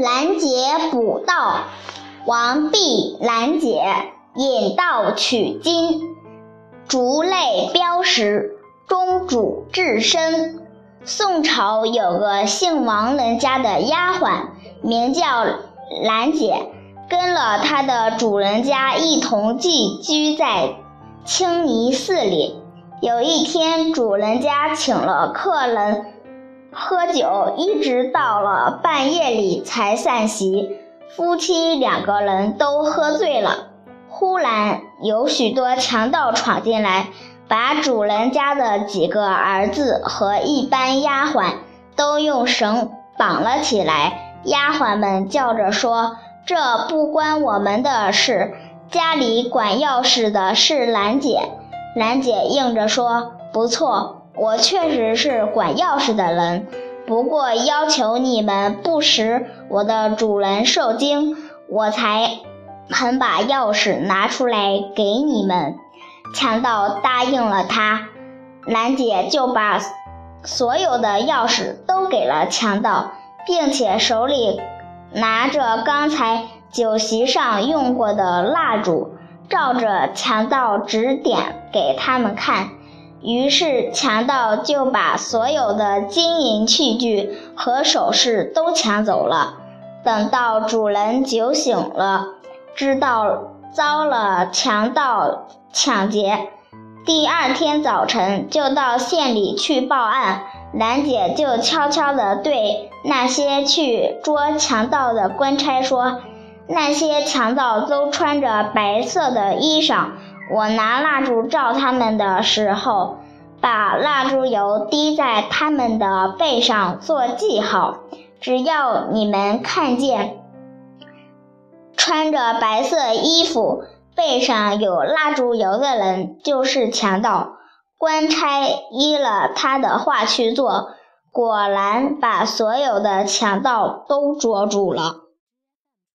拦截捕盗，王弼拦截，引盗取金，竹类标识，中主至身。宋朝有个姓王人家的丫鬟，名叫兰姐，跟了她的主人家一同寄居在清泥寺里。有一天，主人家请了客人。喝酒一直到了半夜里才散席，夫妻两个人都喝醉了。忽然有许多强盗闯进来，把主人家的几个儿子和一班丫鬟都用绳绑了起来。丫鬟们叫着说：“这不关我们的事，家里管钥匙的是兰姐。”兰姐应着说：“不错。”我确实是管钥匙的人，不过要求你们不使我的主人受惊，我才肯把钥匙拿出来给你们。强盗答应了他，兰姐就把所有的钥匙都给了强盗，并且手里拿着刚才酒席上用过的蜡烛，照着强盗指点给他们看。于是强盗就把所有的金银器具和首饰都抢走了。等到主人酒醒了，知道遭了强盗抢劫，第二天早晨就到县里去报案。兰姐就悄悄地对那些去捉强盗的官差说：“那些强盗都穿着白色的衣裳。”我拿蜡烛照他们的时候，把蜡烛油滴在他们的背上做记号。只要你们看见穿着白色衣服、背上有蜡烛油的人，就是强盗。官差依了他的话去做，果然把所有的强盗都捉住了。